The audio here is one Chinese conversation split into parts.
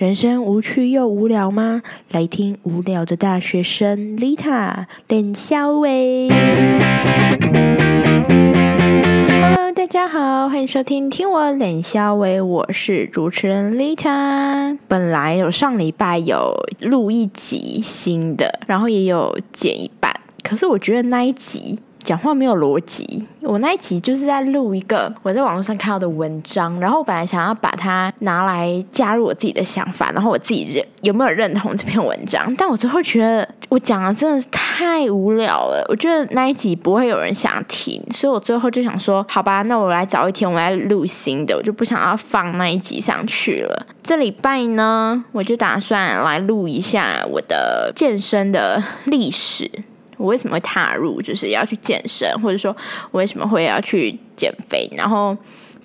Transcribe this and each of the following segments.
人生无趣又无聊吗？来听无聊的大学生 Lita 练肖薇。Hello，大家好，欢迎收听听我脸肖薇，我是主持人 Lita。本来有上礼拜有录一集新的，然后也有剪一半，可是我觉得那一集。讲话没有逻辑。我那一集就是在录一个我在网络上看到的文章，然后我本来想要把它拿来加入我自己的想法，然后我自己认有没有认同这篇文章。但我最后觉得我讲的真的是太无聊了，我觉得那一集不会有人想听，所以我最后就想说，好吧，那我来找一天我来录新的，我就不想要放那一集上去了。这礼拜呢，我就打算来录一下我的健身的历史。我为什么会踏入，就是要去健身，或者说我为什么会要去减肥，然后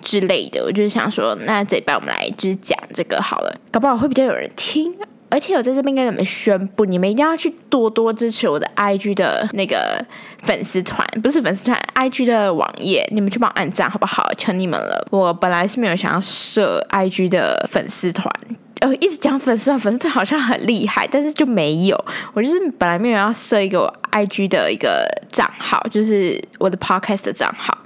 之类的，我就是想说，那这一半我们来就是讲这个好了，搞不好会比较有人听。而且我在这边跟你们宣布，你们一定要去多多支持我的 IG 的那个粉丝团，不是粉丝团，IG 的网页，你们去帮我按赞好不好？求你们了。我本来是没有想要设 IG 的粉丝团。呃，一直讲粉丝团，粉丝团好像很厉害，但是就没有。我就是本来没有要设一个我 IG 的一个账号，就是我的 Podcast 的账号。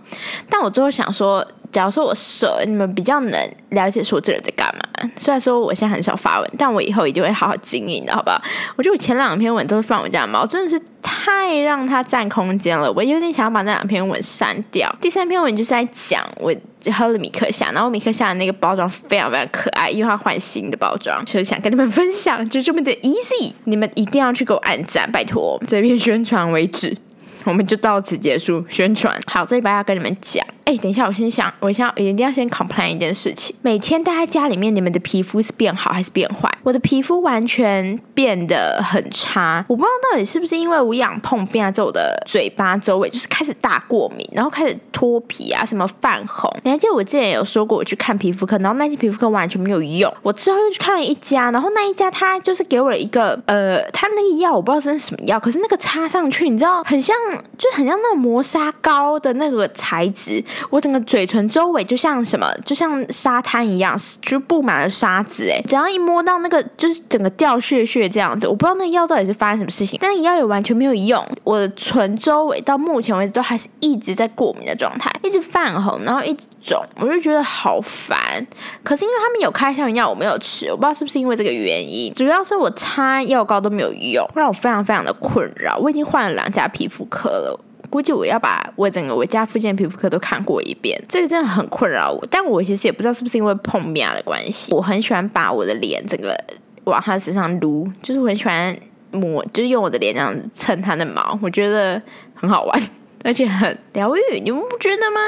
但我最后想说，假如说我设，你们比较能了解说这人在干嘛。虽然说我现在很少发文，但我以后一定会好好经营的，好不好？我觉得我前两篇文都是放我家猫，真的是太让它占空间了。我有点想要把那两篇文删掉。第三篇文就是在讲我。喝了米克夏，然后米克夏的那个包装非常非常可爱，因为它换新的包装，所以想跟你们分享，就这么的 easy，你们一定要去给我按赞，拜托，这边宣传为止。我们就到此结束宣传。好，这一把要跟你们讲。哎，等一下，我先想，我先一定要先 complain 一件事情。每天待在家里面，你们的皮肤是变好还是变坏？我的皮肤完全变得很差。我不知道到底是不是因为无氧碰变之后，我的嘴巴周围就是开始大过敏，然后开始脱皮啊，什么泛红。你还记得我之前有说过我去看皮肤科，然后那些皮肤科完全没有用。我之后又去看了一家，然后那一家他就是给我了一个呃，他那个药我不知道是什么药，可是那个擦上去，你知道很像。就很像那种磨砂膏的那个材质，我整个嘴唇周围就像什么，就像沙滩一样，就布满了沙子。哎，只要一摸到那个，就是整个掉屑屑这样子。我不知道那药到底是发生什么事情，但是药也完全没有用。我的唇周围到目前为止都还是一直在过敏的状态，一直泛红，然后一直肿，我就觉得好烦。可是因为他们有开消炎药，我没有吃，我不知道是不是因为这个原因。主要是我擦药膏都没有用，让我非常非常的困扰。我已经换了两家皮肤科了。估计我要把我整个我家附近的皮肤科都看过一遍，这个真的很困扰我。但我其实也不知道是不是因为碰面的关系，我很喜欢把我的脸整个往他身上撸，就是我很喜欢摸，就是用我的脸这样子蹭他的毛，我觉得很好玩，而且很疗愈。你们不觉得吗？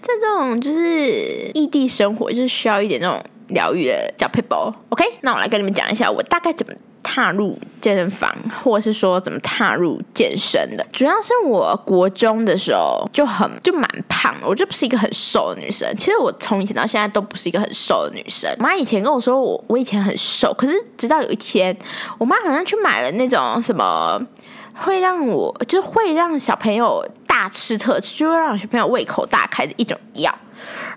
在这种就是异地生活，就是需要一点那种疗愈的小 people。OK，那我来跟你们讲一下，我大概怎么。踏入健身房，或者是说怎么踏入健身的，主要是我国中的时候就很就蛮胖，我就不是一个很瘦的女生。其实我从以前到现在都不是一个很瘦的女生。妈以前跟我说我我以前很瘦，可是直到有一天，我妈好像去买了那种什么会让我就会让小朋友大吃特吃，就会让小朋友胃口大开的一种药。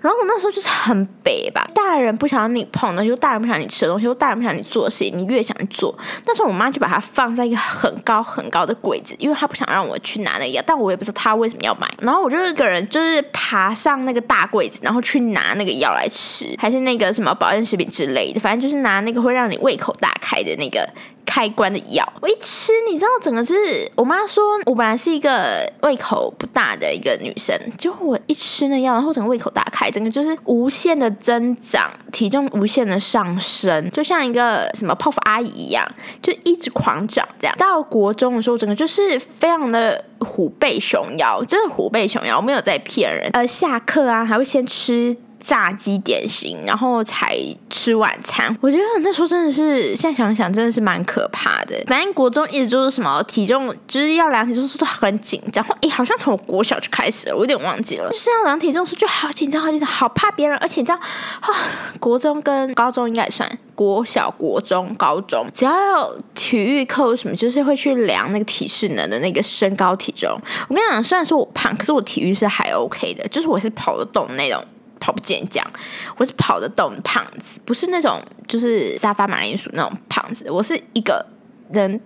然后我那时候就是很北吧，大人不想让你碰东西，大人不想你吃的东西，大人不想你做的事情，你越想做。那时候我妈就把它放在一个很高很高的柜子，因为她不想让我去拿那个药，但我也不知道她为什么要买。然后我就一个人就是爬上那个大柜子，然后去拿那个药来吃，还是那个什么保健食品之类的，反正就是拿那个会让你胃口大开的那个。开关的药，我一吃，你知道，整个就是我妈说，我本来是一个胃口不大的一个女生，结果我一吃那药，然后整个胃口大开，整个就是无限的增长，体重无限的上升，就像一个什么泡芙阿姨一样，就一直狂长。这样到国中的时候，整个就是非常的虎背熊腰，真的虎背熊腰，我没有在骗人。呃，下课啊，还会先吃。炸鸡点心，然后才吃晚餐。我觉得那时候真的是，现在想想真的是蛮可怕的。反正国中一直就是什么体重，就是要量体重时都很紧张。诶，好像从国小就开始了，我有点忘记了。就是要量体重时就好紧张，好紧张，好怕别人。而且你知道，啊，国中跟高中应该也算国小、国中、高中，只要有体育课什么，就是会去量那个体适能的那个身高体重。我跟你讲，虽然说我胖，可是我体育是还 OK 的，就是我是跑得动那种。跑不健将，我是跑得动胖子，不是那种就是沙发马铃薯那种胖子，我是一个人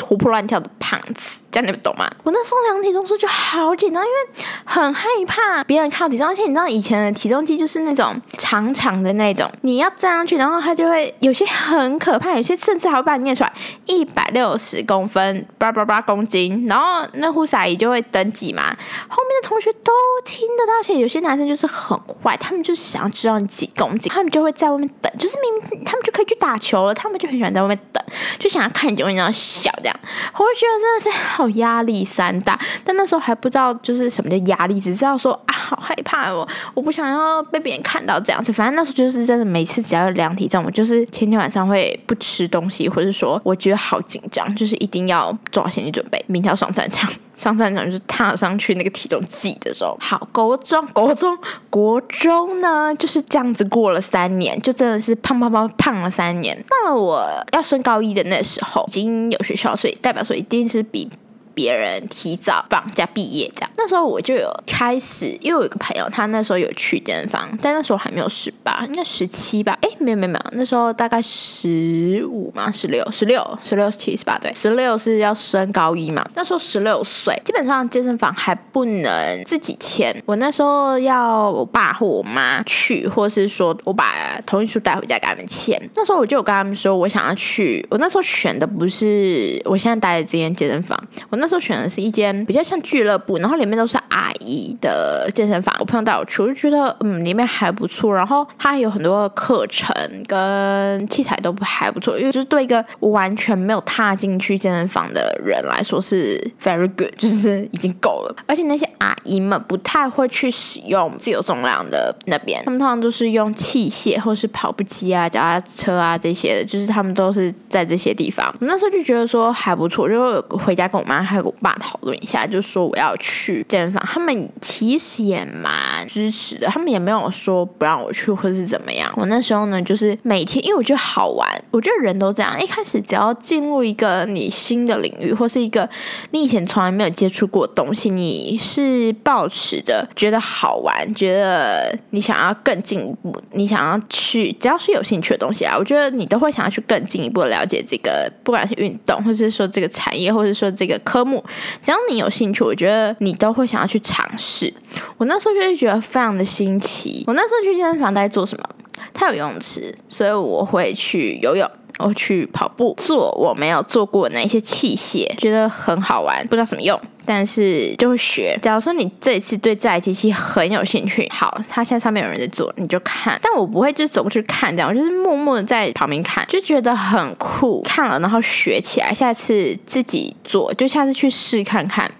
活泼乱跳的胖子。这样你们懂吗？我那时候量体重时就好紧张，因为很害怕别人看体重，而且你知道以前的体重机就是那种长长的那种，你要站上去，然后它就会有些很可怕，有些甚至还会把你念出来一百六十公分，八八八公斤，然后那护士阿姨就会登记嘛，后面的同学都听得到，而且有些男生就是很坏，他们就想要知道你几公斤，他们就会在外面等，就是明明他们就可以去打球了，他们就很喜欢在外面等，就想要看你有没有小这样，我会觉得真的是好。压力山大，但那时候还不知道就是什么叫压力，只知道说啊好害怕哦，我不想要被别人看到这样子。反正那时候就是真的，每次只要量体重，我就是前天晚上会不吃东西，或者说我觉得好紧张，就是一定要做好心理准备，明天要上战场。上战场就是踏上去那个体重计的时候。好，国中、国中、国中呢就是这样子过了三年，就真的是胖胖胖胖了三年。到了我要升高一的那时候，已经有学校，所以代表说一定是比。别人提早放假毕业这样，那时候我就有开始，因为我有个朋友，他那时候有去健身房，但那时候还没有十八，应该十七吧？哎，没有没有没有，那时候大概十五嘛，十六、十六、十六、七、十八，对，十六是要升高一嘛。那时候十六岁，基本上健身房还不能自己签，我那时候要我爸或我妈去，或是说我把同意书带回家给他们签。那时候我就有跟他们说，我想要去，我那时候选的不是我现在待的这间健身房，我那。那时候选的是一间比较像俱乐部，然后里面都是阿姨的健身房。我朋友带我去，我就觉得嗯，里面还不错。然后它有很多课程跟器材都还不错，因为就是对一个完全没有踏进去健身房的人来说是 very good，就是已经够了。而且那些阿姨们不太会去使用自由重量的那边，他们通常都是用器械或是跑步机啊、脚踏车啊这些的，就是他们都是在这些地方。那时候就觉得说还不错，就回家跟我妈。跟我爸讨论一下，就说我要去健身房，他们其实也蛮支持的，他们也没有说不让我去或是怎么样。我那时候呢，就是每天，因为我觉得好玩，我觉得人都这样，一开始只要进入一个你新的领域，或是一个你以前从来没有接触过的东西，你是保持着觉得好玩，觉得你想要更进一步，你想要去，只要是有兴趣的东西啊，我觉得你都会想要去更进一步的了解这个，不管是运动，或是说这个产业，或者说这个科。只要你有兴趣，我觉得你都会想要去尝试。我那时候就是觉得非常的新奇。我那时候去健身房在做什么？它有游泳池，所以我会去游泳。我去跑步，做我没有做过那些器械，觉得很好玩，不知道怎么用。但是就会学。假如说你这一次对这台机器很有兴趣，好，它现在上面有人在做，你就看。但我不会就走过去看，这样我就是默默的在旁边看，就觉得很酷。看了然后学起来，下次自己做，就下次去试看看。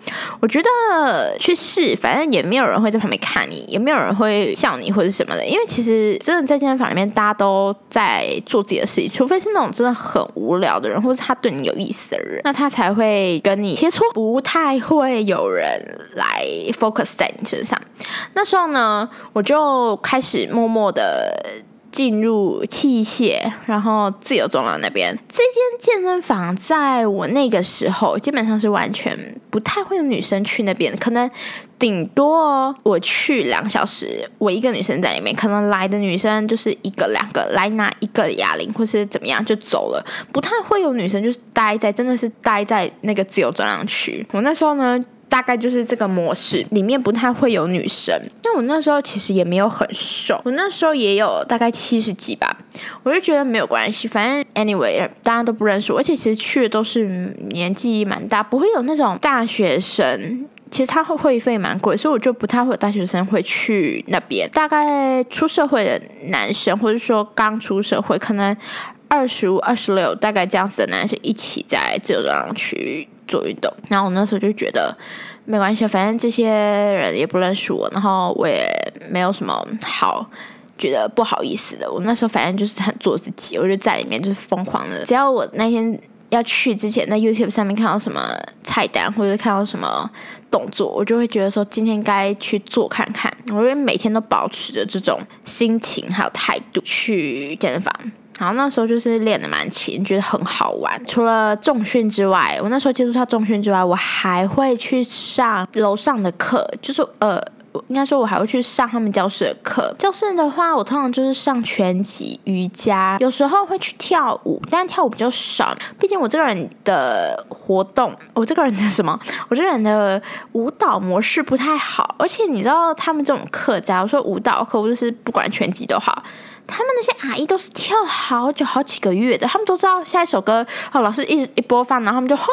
我觉得去试，反正也没有人会在旁边看你，也没有人会笑你或者什么的。因为其实真的在健身房里面，大家都在做自己的事情，除非是那种真的很无聊的人，或者他对你有意思的人，那他才会跟你切磋，不太会。会有人来 focus 在你身上。那时候呢，我就开始默默的进入器械，然后自由重量那边。这间健身房在我那个时候，基本上是完全不太会有女生去那边，可能顶多我去两小时，我一个女生在里面，可能来的女生就是一个两个来拿一个哑铃，或是怎么样就走了，不太会有女生就是待在，真的是待在那个自由重量区。我那时候呢。大概就是这个模式，里面不太会有女生。那我那时候其实也没有很瘦，我那时候也有大概七十几吧。我就觉得没有关系，反正 anyway 大家都不认识我，而且其实去的都是年纪蛮大，不会有那种大学生。其实他会会费蛮贵，所以我就不太会有大学生会去那边。大概出社会的男生，或者说刚出社会，可能二十五、二十六，大概这样子的男生一起在自由走廊区。做运动，然后我那时候就觉得没关系，反正这些人也不认识我，然后我也没有什么好觉得不好意思的。我那时候反正就是很做自己，我就在里面就是疯狂的。只要我那天要去之前，在 YouTube 上面看到什么菜单或者看到什么动作，我就会觉得说今天该去做看看。我会每天都保持着这种心情还有态度去健身房。然后那时候就是练的蛮勤，觉得很好玩。除了重训之外，我那时候接触到重训之外，我还会去上楼上的课，就是呃。应该说我还会去上他们教室的课。教室的话，我通常就是上拳击、瑜伽，有时候会去跳舞，但跳舞比较少。毕竟我这个人的活动，我这个人的什么，我这个人的舞蹈模式不太好。而且你知道，他们这种课，假如说舞蹈课，或者是不管拳击都好。他们那些阿姨都是跳好久好几个月的，他们都知道下一首歌，哦，老师一一播放，然后他们就哗，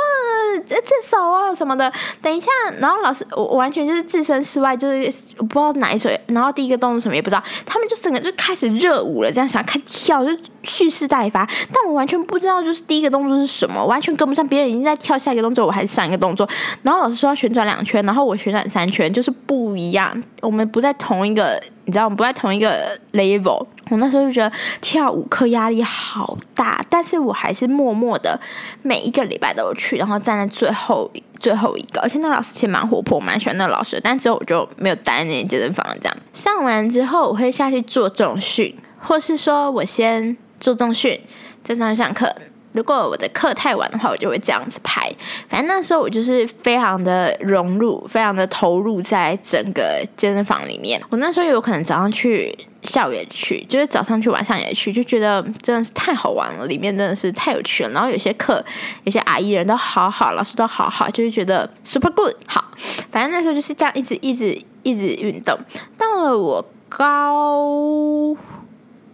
这这首啊什么的，等一下，然后老师我完全就是置身事外，就是我不知道哪一首，然后第一个动作什么也不知道，他们就整个就开始热舞了，这样想看跳就蓄势待发，但我完全不知道就是第一个动作是什么，完全跟不上别人已经在跳下一个动作，我还是上一个动作，然后老师说要旋转两圈，然后我旋转三圈，就是不一样，我们不在同一个。你知道我们不在同一个 level，我那时候就觉得跳舞课压力好大，但是我还是默默的每一个礼拜都去，然后站在最后最后一个，而且那老师其实蛮活泼，蛮喜欢那老师，但之后我就没有待在那健身房了。这样上完之后，我会下去做重训，或是说我先做重训，再上去上课。如果我的课太晚的话，我就会这样子排。反正那时候我就是非常的融入，非常的投入在整个健身房里面。我那时候有可能早上去，下午也去，就是早上去，晚上也去，就觉得真的是太好玩了，里面真的是太有趣了。然后有些课，有些阿姨人都好好，老师都好好，就是觉得 super good。好，反正那时候就是这样，一直一直一直运动。到了我高，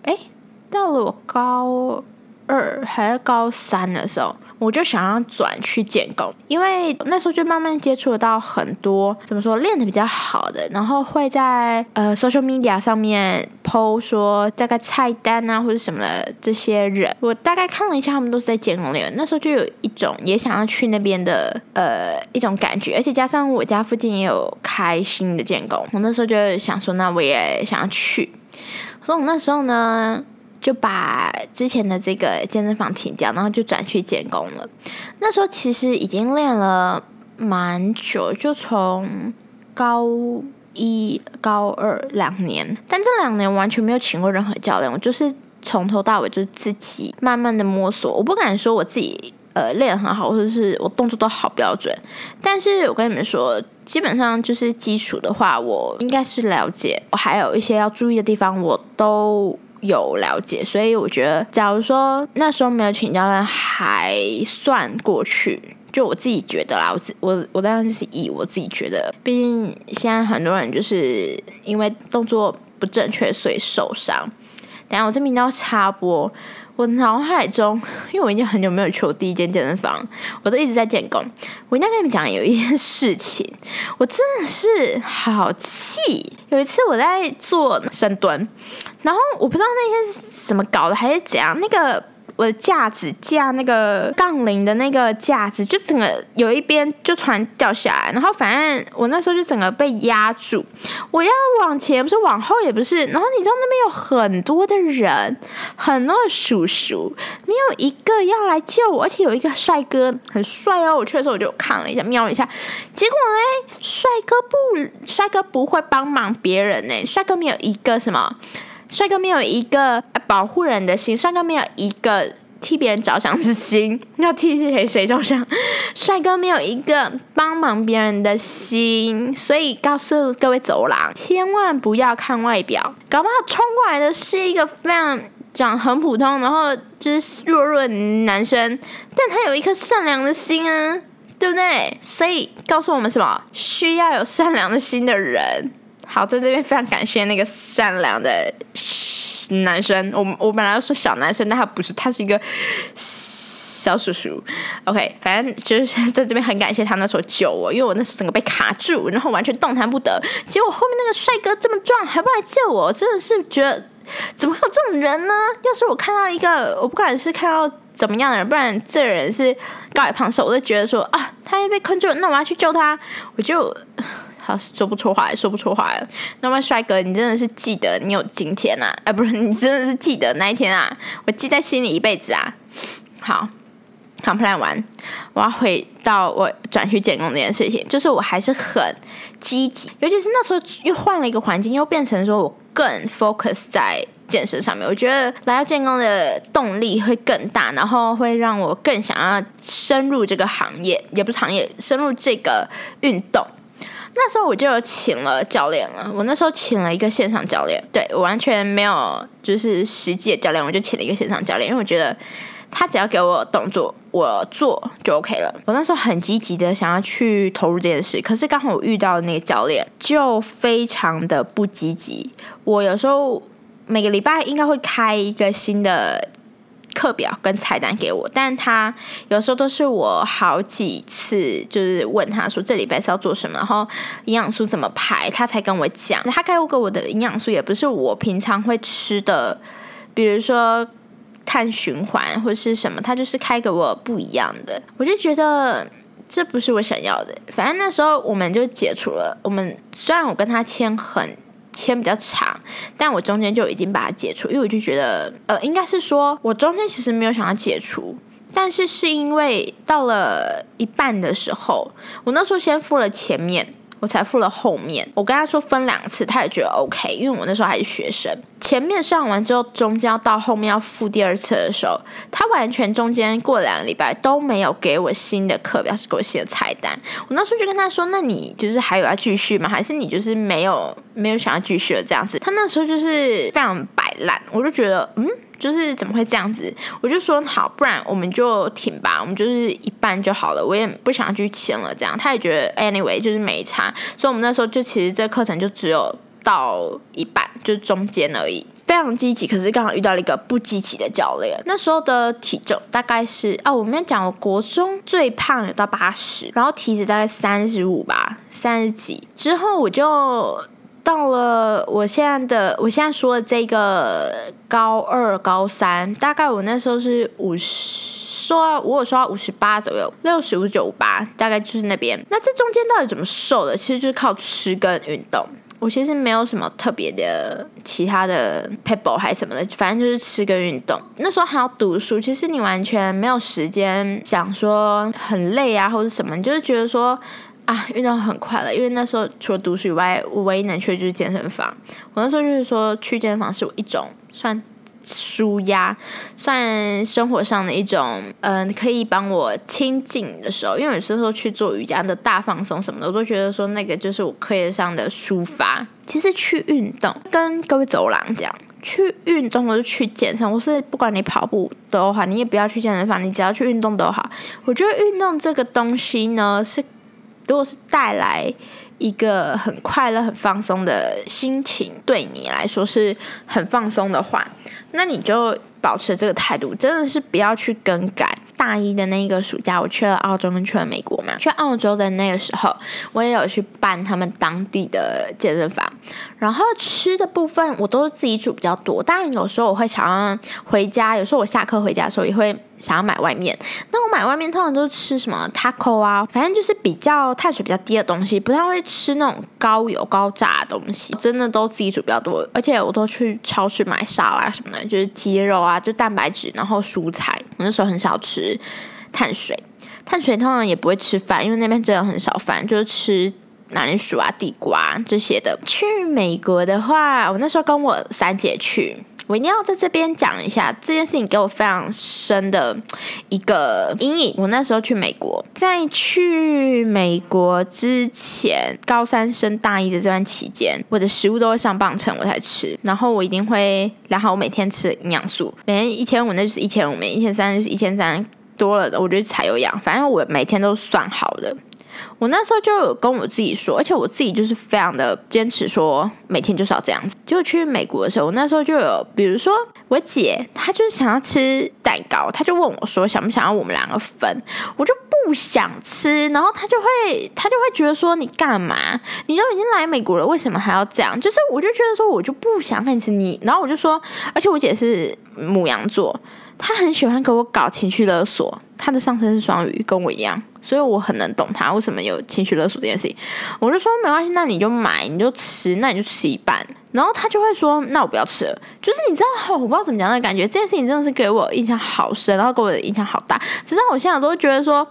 哎，到了我高。二还是高三的时候，我就想要转去建工，因为那时候就慢慢接触到很多怎么说练的比较好的，然后会在呃 social media 上面 PO 说大概菜单啊或者什么的这些人，我大概看了一下，他们都是在建工练，那时候就有一种也想要去那边的呃一种感觉，而且加上我家附近也有开新的建工，我那时候就想说，那我也想要去，所以我那时候呢。就把之前的这个健身房停掉，然后就转去建工了。那时候其实已经练了蛮久，就从高一、高二两年，但这两年完全没有请过任何教练，我就是从头到尾就自己慢慢的摸索。我不敢说我自己呃练很好，或者是我动作都好标准，但是我跟你们说，基本上就是基础的话，我应该是了解。我还有一些要注意的地方，我都。有了解，所以我觉得，假如说那时候没有请教练，还算过去。就我自己觉得啦，我自我我当然是以我自己觉得，毕竟现在很多人就是因为动作不正确，所以受伤。等下我这边要插播。我脑海中，因为我已经很久没有去我第一间健身房，我都一直在建工。我应该跟你们讲有一件事情，我真的是好气。有一次我在做深蹲，然后我不知道那天是怎么搞的，还是怎样，那个。我的架子架那个杠铃的那个架子，就整个有一边就突然掉下来，然后反正我那时候就整个被压住，我要往前不是往后也不是，然后你知道那边有很多的人，很多的叔叔，没有一个要来救我，而且有一个帅哥很帅哦，我去的时候我就看了一下，瞄了一下，结果嘞，帅哥不，帅哥不会帮忙别人呢，帅哥没有一个什么。帅哥没有一个保护人的心，帅哥没有一个替别人着想之心，要替谁谁着想？帅哥没有一个帮忙别人的心，所以告诉各位走廊，千万不要看外表，搞不好冲过来的是一个非常长很普通，然后就是弱弱的男生，但他有一颗善良的心啊，对不对？所以告诉我们什么？需要有善良的心的人。好，在这边非常感谢那个善良的男生。我我本来要说小男生，但他不是，他是一个小叔叔。OK，反正就是在这边很感谢他那时候救我，因为我那时候整个被卡住，然后完全动弹不得。结果后面那个帅哥这么壮，还不来救我，真的是觉得怎么会有这种人呢？要是我看到一个，我不管是看到怎么样的人，不然这人是高矮胖瘦，我都觉得说啊，他又被困住了，那我要去救他，我就。说不出话来，说不出话了。那么，帅哥，你真的是记得你有今天呐？哎，不是，你真的是记得那一天啊？我记在心里一辈子啊。好，complain 完，我要回到我转去建工这件事情，就是我还是很积极，尤其是那时候又换了一个环境，又变成说我更 focus 在健身上面。我觉得来到建工的动力会更大，然后会让我更想要深入这个行业，也不是行业，深入这个运动。那时候我就请了教练了，我那时候请了一个线上教练，对我完全没有就是实际的教练，我就请了一个线上教练，因为我觉得他只要给我动作，我做就 OK 了。我那时候很积极的想要去投入这件事，可是刚好我遇到那个教练就非常的不积极。我有时候每个礼拜应该会开一个新的。课表跟菜单给我，但他有时候都是我好几次就是问他说这礼拜是要做什么，然后营养素怎么排，他才跟我讲。他开给我的营养素也不是我平常会吃的，比如说碳循环或是什么，他就是开给我不一样的。我就觉得这不是我想要的。反正那时候我们就解除了。我们虽然我跟他签很。签比较长，但我中间就已经把它解除，因为我就觉得，呃，应该是说我中间其实没有想要解除，但是是因为到了一半的时候，我那时候先付了前面。我才付了后面，我跟他说分两次，他也觉得 OK，因为我那时候还是学生。前面上完之后，中间要到后面要付第二次的时候，他完全中间过两个礼拜都没有给我新的课表，是给我新的菜单。我那时候就跟他说：“那你就是还有要继续吗？还是你就是没有没有想要继续了这样子？”他那时候就是非常烂，我就觉得嗯。就是怎么会这样子？我就说好，不然我们就停吧，我们就是一半就好了。我也不想去签了，这样他也觉得 anyway 就是没差，所以我们那时候就其实这课程就只有到一半，就中间而已。非常积极，可是刚好遇到了一个不积极的教练。那时候的体重大概是哦，我们讲我国中最胖有到八十，然后体脂大概三十五吧，三十几。之后我就。到了我现在的，我现在说的这个高二、高三，大概我那时候是五十，说我有说五十八左右，六十五九八，大概就是那边。那这中间到底怎么瘦的？其实就是靠吃跟运动。我其实没有什么特别的其他的 people 还是什么的，反正就是吃跟运动。那时候还要读书，其实你完全没有时间想说很累啊，或者什么，你就是觉得说。啊，运动很快乐，因为那时候除了读书以外，我唯一能去的就是健身房。我那时候就是说，去健身房是我一种算舒压，算生活上的一种，嗯，可以帮我清静的时候。因为有时候去做瑜伽的大放松什么的，我都觉得说那个就是我课业上的抒发。其实去运动，跟各位走廊讲，去运动或者去健身，我是不管你跑步都好，你也不要去健身房，你只要去运动都好。我觉得运动这个东西呢是。如果是带来一个很快乐、很放松的心情，对你来说是很放松的话，那你就保持这个态度，真的是不要去更改。大一的那个暑假，我去了澳洲跟去了美国嘛。去澳洲的那个时候，我也有去办他们当地的健身房。然后吃的部分，我都是自己煮比较多。当然，有时候我会想要回家，有时候我下课回家的时候也会想要买外面。那我买外面通常都是吃什么 taco 啊，反正就是比较碳水比较低的东西，不太会吃那种高油高炸的东西。真的都自己煮比较多，而且我都去超市买沙拉什么的，就是鸡肉啊，就蛋白质，然后蔬菜。我那时候很少吃。碳水，碳水通常也不会吃饭，因为那边真的很少饭，就是吃马铃薯啊、地瓜这些的。去美国的话，我那时候跟我三姐去，我一定要在这边讲一下这件事情，给我非常深的一个阴影。我那时候去美国，在去美国之前，高三升大一的这段期间，我的食物都会上磅秤，我才吃。然后我一定会量好我每天吃的营养素，每天一千五那就是一千五，每一千三就是一千三。多了的，我觉得才有氧。反正我每天都算好的。我那时候就有跟我自己说，而且我自己就是非常的坚持，说每天就是要这样子。就去美国的时候，我那时候就有，比如说我姐，她就是想要吃蛋糕，她就问我说，想不想要我们两个分？我就不想吃，然后她就会，她就会觉得说，你干嘛？你都已经来美国了，为什么还要这样？就是我就觉得说，我就不想跟你吃你。然后我就说，而且我姐是母羊座。她很喜欢给我搞情绪勒索，她的上身是双鱼，跟我一样，所以我很能懂他为什么有情绪勒索这件事情。我就说没关系，那你就买，你就吃，那你就吃一半。然后他就会说，那我不要吃了。就是你知道，我不知道怎么讲的感觉，这件事情真的是给我印象好深，然后给我的印象好大。直到我现在都觉得说，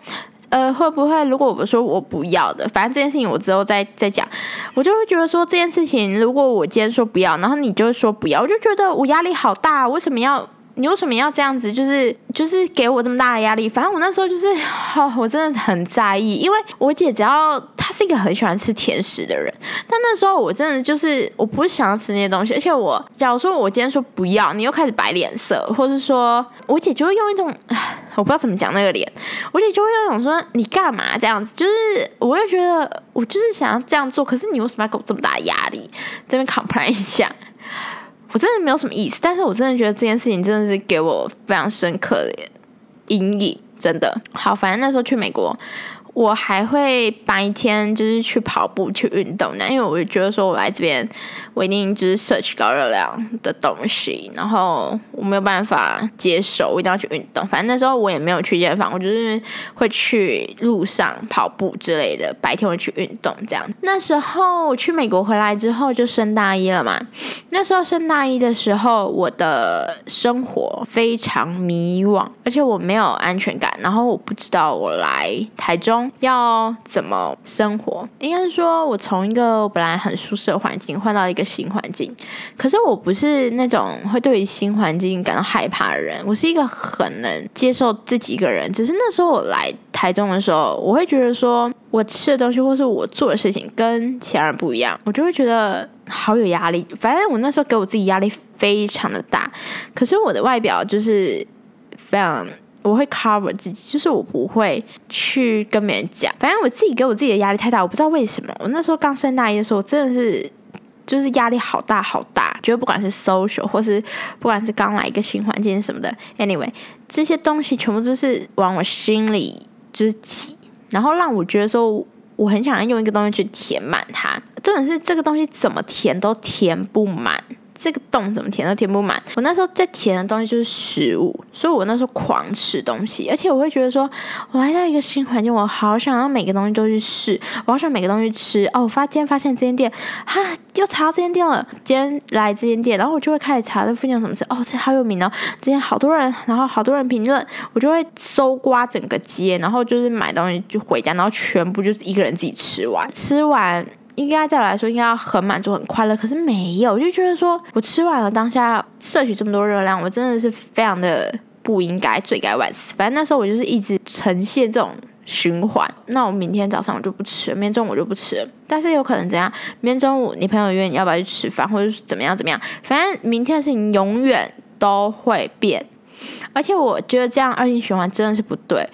呃，会不会如果我说我不要的，反正这件事情我之后再再讲，我就会觉得说这件事情，如果我今天说不要，然后你就说不要，我就觉得我压力好大，为什么要？你为什么要这样子？就是就是给我这么大的压力。反正我那时候就是，我真的很在意，因为我姐只要她。是一个很喜欢吃甜食的人。但那时候我真的就是我不是想要吃那些东西，而且我假如说我今天说不要，你又开始摆脸色，或者说我姐就会用一种 我不知道怎么讲那个脸，我姐就会用一种说你干嘛这样子，就是我会觉得我就是想要这样做，可是你为什么要给我这么大压力？这边 complain 一下。我真的没有什么意思，但是我真的觉得这件事情真的是给我非常深刻的阴影，真的。好，反正那时候去美国。我还会白天就是去跑步去运动的，因为我觉得说我来这边，我一定就是摄取高热量的东西，然后我没有办法接受，我一定要去运动。反正那时候我也没有去健身房，我就是会去路上跑步之类的，白天会去运动这样。那时候去美国回来之后就升大一了嘛，那时候升大一的时候，我的生活非常迷惘，而且我没有安全感，然后我不知道我来台中。要怎么生活？应该是说，我从一个本来很舒适的环境换到一个新环境。可是我不是那种会对于新环境感到害怕的人，我是一个很能接受自己一个人。只是那时候我来台中的时候，我会觉得说我吃的东西或是我做的事情跟其他人不一样，我就会觉得好有压力。反正我那时候给我自己压力非常的大。可是我的外表就是非常。我会 cover 自己，就是我不会去跟别人讲。反正我自己给我自己的压力太大，我不知道为什么。我那时候刚升大一的时候，我真的是就是压力好大好大。觉得不管是 social 或是不管是刚来一个新环境什么的，anyway，这些东西全部都是往我心里就是挤，然后让我觉得说我很想要用一个东西去填满它。重点是这个东西怎么填都填不满。这个洞怎么填都填不满。我那时候在填的东西就是食物，所以我那时候狂吃东西，而且我会觉得说，我来到一个新环境，我好想要每个东西都去试，我好想每个东西吃。哦，我发今天发现这间店，哈，又查到这间店了。今天来这间店，然后我就会开始查这附近有什么吃。哦，这好有名哦，之前好多人，然后好多人评论，我就会搜刮整个街，然后就是买东西就回家，然后全部就是一个人自己吃完，吃完。应该在我来说应该要很满足很快乐，可是没有，我就觉得说我吃完了当下摄取这么多热量，我真的是非常的不应该，罪该万死。反正那时候我就是一直呈现这种循环。那我明天早上我就不吃，明天中午我就不吃。但是有可能怎样？明天中午你朋友约你要不要去吃饭，或者是怎么样怎么样？反正明天的事情永远都会变。而且我觉得这样恶性循环真的是不对。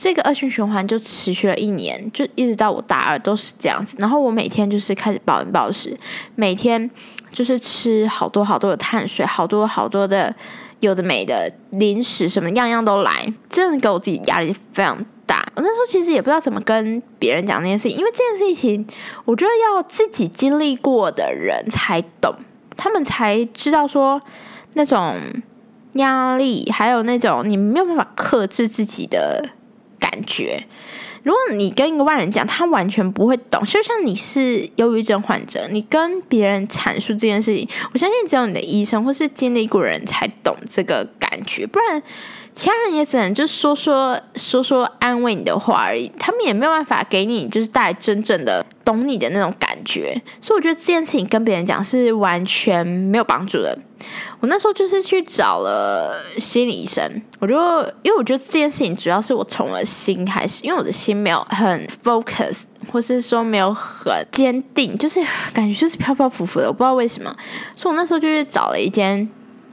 这个恶性循环就持续了一年，就一直到我大二都是这样子。然后我每天就是开始暴饮暴食，每天就是吃好多好多的碳水，好多好多的有的没的零食，什么样样都来，真的给我自己压力非常大。我那时候其实也不知道怎么跟别人讲那件事情，因为这件事情我觉得要自己经历过的人才懂，他们才知道说那种压力，还有那种你没有办法克制自己的。感觉，如果你跟一个外人讲，他完全不会懂。就像你是忧郁症患者，你跟别人阐述这件事情，我相信只有你的医生或是经历过人才懂这个感觉，不然其他人也只能就说说说说安慰你的话而已，他们也没有办法给你就是带来真正的懂你的那种感觉。所以我觉得这件事情跟别人讲是完全没有帮助的。我那时候就是去找了心理医生，我就因为我觉得这件事情主要是我从了心开始，因为我的心没有很 focus，或是说没有很坚定，就是感觉就是飘飘浮浮的，我不知道为什么。所以我那时候就是找了一间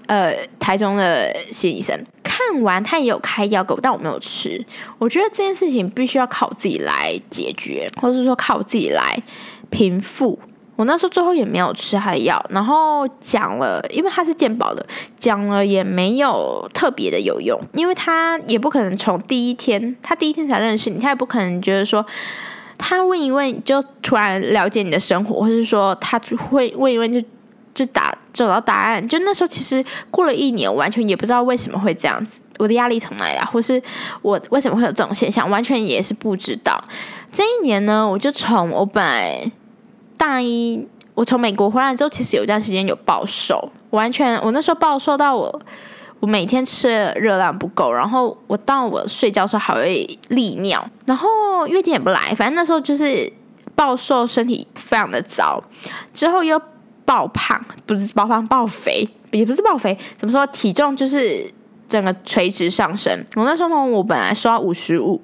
呃台中的心理医生，看完他也有开药给我，但我没有吃。我觉得这件事情必须要靠自己来解决，或者说靠自己来平复。我那时候最后也没有吃他的药，然后讲了，因为他是健保的，讲了也没有特别的有用，因为他也不可能从第一天，他第一天才认识你，他也不可能觉得说，他问一问就突然了解你的生活，或是说他会问一问就就打找到答案，就那时候其实过了一年，完全也不知道为什么会这样子，我的压力从哪来，或是我为什么会有这种现象，完全也是不知道。这一年呢，我就从我本来。大一，我从美国回来之后，其实有一段时间有暴瘦，完全我那时候暴瘦到我，我每天吃的热量不够，然后我到我睡觉时候还会利尿，然后月经也不来，反正那时候就是暴瘦，身体非常的糟，之后又爆胖，不是爆胖爆肥，也不是爆肥，怎么说体重就是整个垂直上升。我那时候我本来说五十五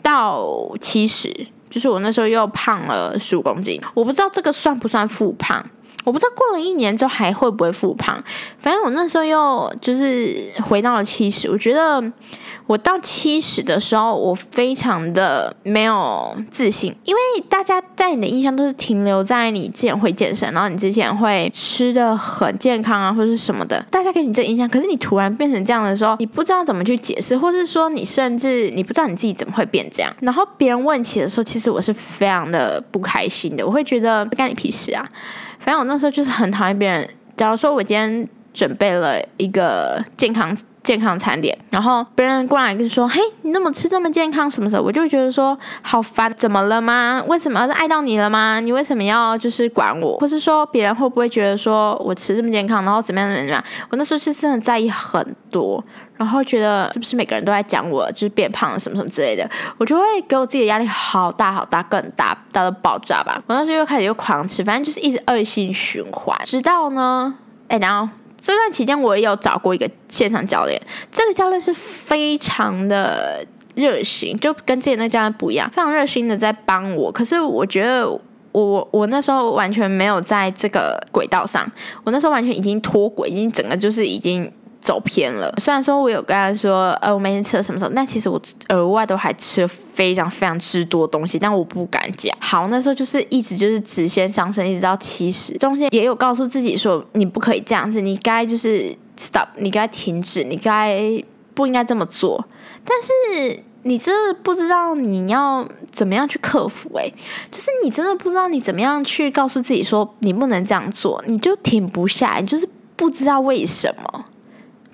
到七十。就是我那时候又胖了十五公斤，我不知道这个算不算复胖。我不知道过了一年之后还会不会复胖，反正我那时候又就是回到了七十。我觉得我到七十的时候，我非常的没有自信，因为大家在你的印象都是停留在你之前会健身，然后你之前会吃的很健康啊，或者是什么的，大家给你这印象。可是你突然变成这样的时候，你不知道怎么去解释，或是说你甚至你不知道你自己怎么会变这样。然后别人问起的时候，其实我是非常的不开心的，我会觉得不干你屁事啊！反正我那时候就是很讨厌别人。假如说我今天准备了一个健康健康餐点，然后别人过来跟说：“嘿，你怎么吃这么健康？什么时候？”我就觉得说好烦，怎么了吗？为什么是爱到你了吗？你为什么要就是管我？或是说别人会不会觉得说我吃这么健康，然后怎么样怎么样？我那时候是真的在意很多。然后觉得是不是每个人都在讲我就是变胖了什么什么之类的，我就会给我自己的压力好大好大，更大大的爆炸吧。我那时候又开始又狂吃，反正就是一直恶性循环。直到呢，哎，然后这段期间我也有找过一个线上教练，这个教练是非常的热心，就跟之前那教练不一样，非常热心的在帮我。可是我觉得我我那时候完全没有在这个轨道上，我那时候完全已经脱轨，已经整个就是已经。走偏了。虽然说我有跟他说，呃，我每天吃了什么时候，但其实我额外都还吃了非常非常之多东西，但我不敢讲。好，那时候就是一直就是直线上升，一直到七十，中间也有告诉自己说，你不可以这样子，你该就是 stop，你该停止，你该不应该这么做。但是你真的不知道你要怎么样去克服，诶，就是你真的不知道你怎么样去告诉自己说你不能这样做，你就停不下来，就是不知道为什么。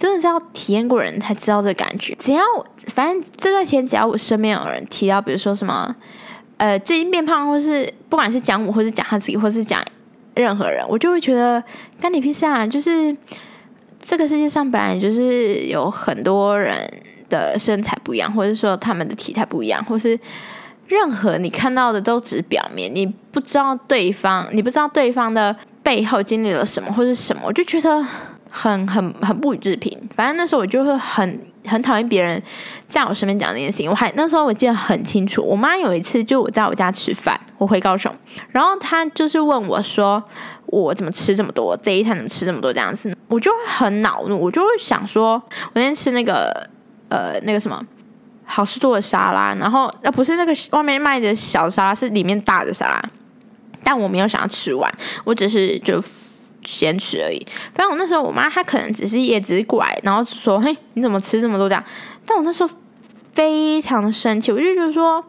真的是要体验过人才知道这感觉。只要反正这段时间，只要我身边有人提到，比如说什么，呃，最近变胖，或是不管是讲我，或是讲他自己，或是讲任何人，我就会觉得干你屁事啊！就是这个世界上本来就是有很多人的身材不一样，或者说他们的体态不一样，或是任何你看到的都只是表面，你不知道对方，你不知道对方的背后经历了什么，或是什么，我就觉得。很很很不予置评，反正那时候我就会很很讨厌别人在我身边讲这件事情。我还那时候我记得很清楚，我妈有一次就我在我家吃饭，我回高雄，然后她就是问我说我怎么吃这么多，这一餐怎么吃这么多这样子，我就很恼怒，我就会想说，我那天吃那个呃那个什么好吃多的沙拉，然后呃不是那个外面卖的小沙拉，是里面大的沙拉，但我没有想要吃完，我只是就。先吃而已。反正我那时候，我妈她可能只是也只是过来，然后说：“嘿，你怎么吃这么多这样？”但我那时候非常的生气，我就觉得说，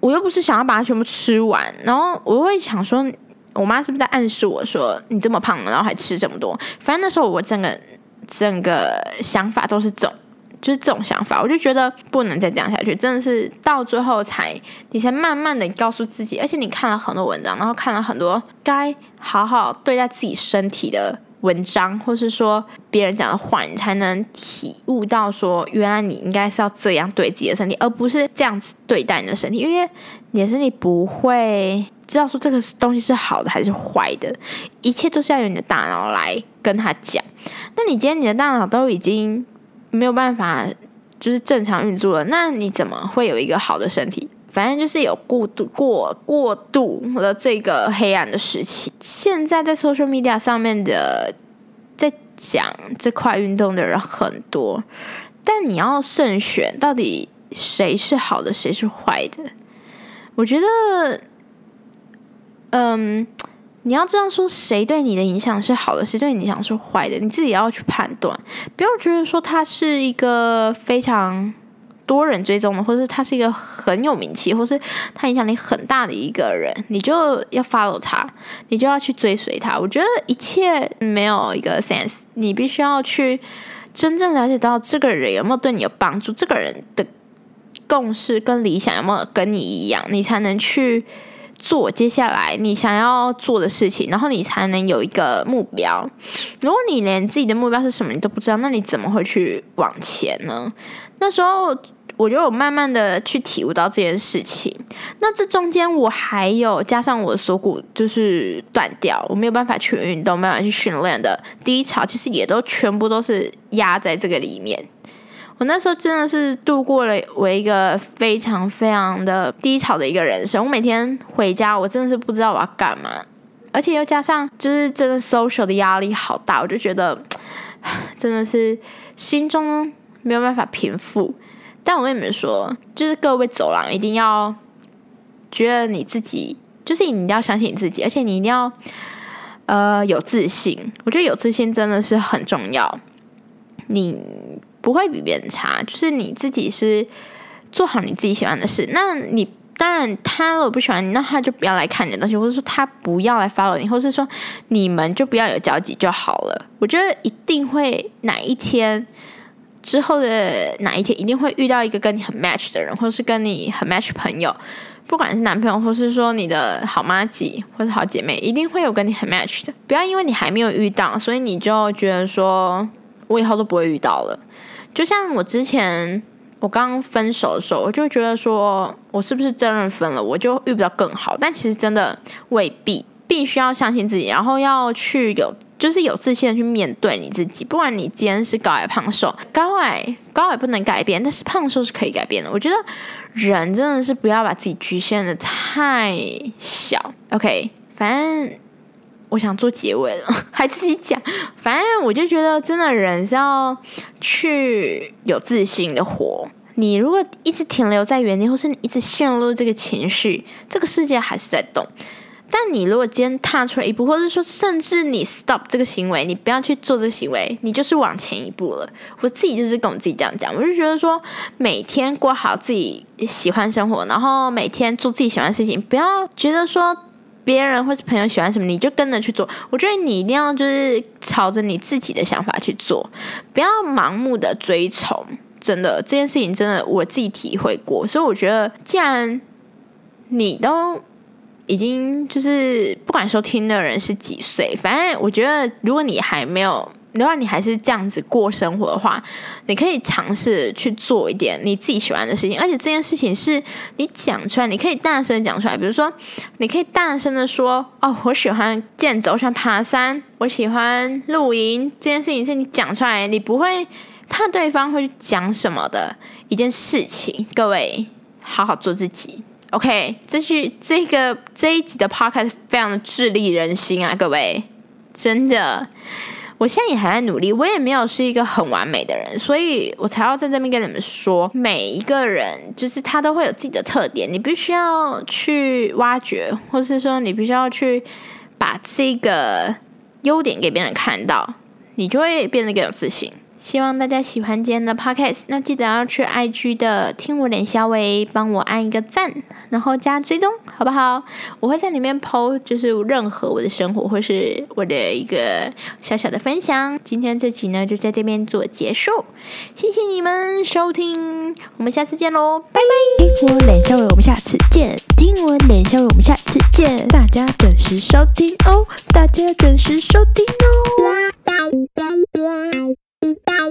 我又不是想要把它全部吃完，然后我会想说，我妈是不是在暗示我说，你这么胖了，然后还吃这么多？反正那时候我整个整个想法都是这种。就是这种想法，我就觉得不能再这样下去，真的是到最后才你才慢慢的告诉自己，而且你看了很多文章，然后看了很多该好好对待自己身体的文章，或是说别人讲的话，你才能体悟到说，原来你应该是要这样对自己的身体，而不是这样子对待你的身体，因为你的身体不会知道说这个东西是好的还是坏的，一切都是要由你的大脑来跟他讲。那你今天你的大脑都已经。没有办法，就是正常运作了。那你怎么会有一个好的身体？反正就是有过度过过度了这个黑暗的时期。现在在 social media 上面的在讲这块运动的人很多，但你要慎选，到底谁是好的，谁是坏的？我觉得，嗯。你要这样说，谁对你的影响是好的，谁对你影响是坏的，你自己要去判断。不要觉得说他是一个非常多人追踪的，或者是他是一个很有名气，或是他影响力很大的一个人，你就要 follow 他，你就要去追随他。我觉得一切没有一个 sense，你必须要去真正了解到这个人有没有对你有帮助，这个人的共识跟理想有没有跟你一样，你才能去。做接下来你想要做的事情，然后你才能有一个目标。如果你连自己的目标是什么你都不知道，那你怎么会去往前呢？那时候我觉得我慢慢的去体悟到这件事情。那这中间我还有加上我的锁骨就是断掉，我没有办法去运动，没有办法去训练的低潮，其实也都全部都是压在这个里面。我那时候真的是度过了我一个非常非常的低潮的一个人生。我每天回家，我真的是不知道我要干嘛，而且又加上就是真的 social 的压力好大，我就觉得真的是心中没有办法平复。但我跟你们说，就是各位走廊一定要觉得你自己，就是你一定要相信你自己，而且你一定要呃有自信。我觉得有自信真的是很重要。你。不会比别人差，就是你自己是做好你自己喜欢的事。那你当然，他如果不喜欢你，那他就不要来看你的东西，或者说他不要来 follow 你，或是说你们就不要有交集就好了。我觉得一定会哪一天之后的哪一天，一定会遇到一个跟你很 match 的人，或是跟你很 match 朋友，不管是男朋友，或是说你的好妈姐或者好姐妹，一定会有跟你很 match 的。不要因为你还没有遇到，所以你就觉得说我以后都不会遇到了。就像我之前我刚分手的时候，我就觉得说我是不是真的分了，我就遇不到更好。但其实真的未必，必须要相信自己，然后要去有就是有自信的去面对你自己。不管你今天是高矮胖瘦，高矮高矮不能改变，但是胖瘦是可以改变的。我觉得人真的是不要把自己局限的太小。OK，反正。我想做结尾了，还自己讲。反正我就觉得，真的人是要去有自信的活。你如果一直停留在原地，或是你一直陷入这个情绪，这个世界还是在动。但你如果今天踏出了一步，或者说甚至你 stop 这个行为，你不要去做这个行为，你就是往前一步了。我自己就是跟我自己这样讲，我就觉得说，每天过好自己喜欢生活，然后每天做自己喜欢的事情，不要觉得说。别人或是朋友喜欢什么，你就跟着去做。我觉得你一定要就是朝着你自己的想法去做，不要盲目的追从。真的，这件事情真的我自己体会过，所以我觉得，既然你都已经就是不管说听的人是几岁，反正我觉得，如果你还没有。如果你还是这样子过生活的话，你可以尝试去做一点你自己喜欢的事情，而且这件事情是你讲出来，你可以大声讲出来。比如说，你可以大声的说：“哦，我喜欢健走，我喜欢爬山，我喜欢露营。”这件事情是你讲出来，你不会怕对方会讲什么的一件事情。各位，好好做自己，OK？这是这个这一集的 podcast 非常的智力人心啊，各位，真的。我现在也还在努力，我也没有是一个很完美的人，所以我才要在这边跟你们说，每一个人就是他都会有自己的特点，你必须要去挖掘，或是说你必须要去把这个优点给别人看到，你就会变得更有自信。希望大家喜欢今天的 podcast，那记得要去 IG 的听我脸小薇帮我按一个赞，然后加追踪，好不好？我会在里面 PO，就是任何我的生活或是我的一个小小的分享。今天这集呢就在这边做结束，谢谢你们收听，我们下次见喽，拜拜！听我脸小薇，我们下次见。听我脸小薇，我们下次见。大家准时收听哦，大家准时收听哦。Tập.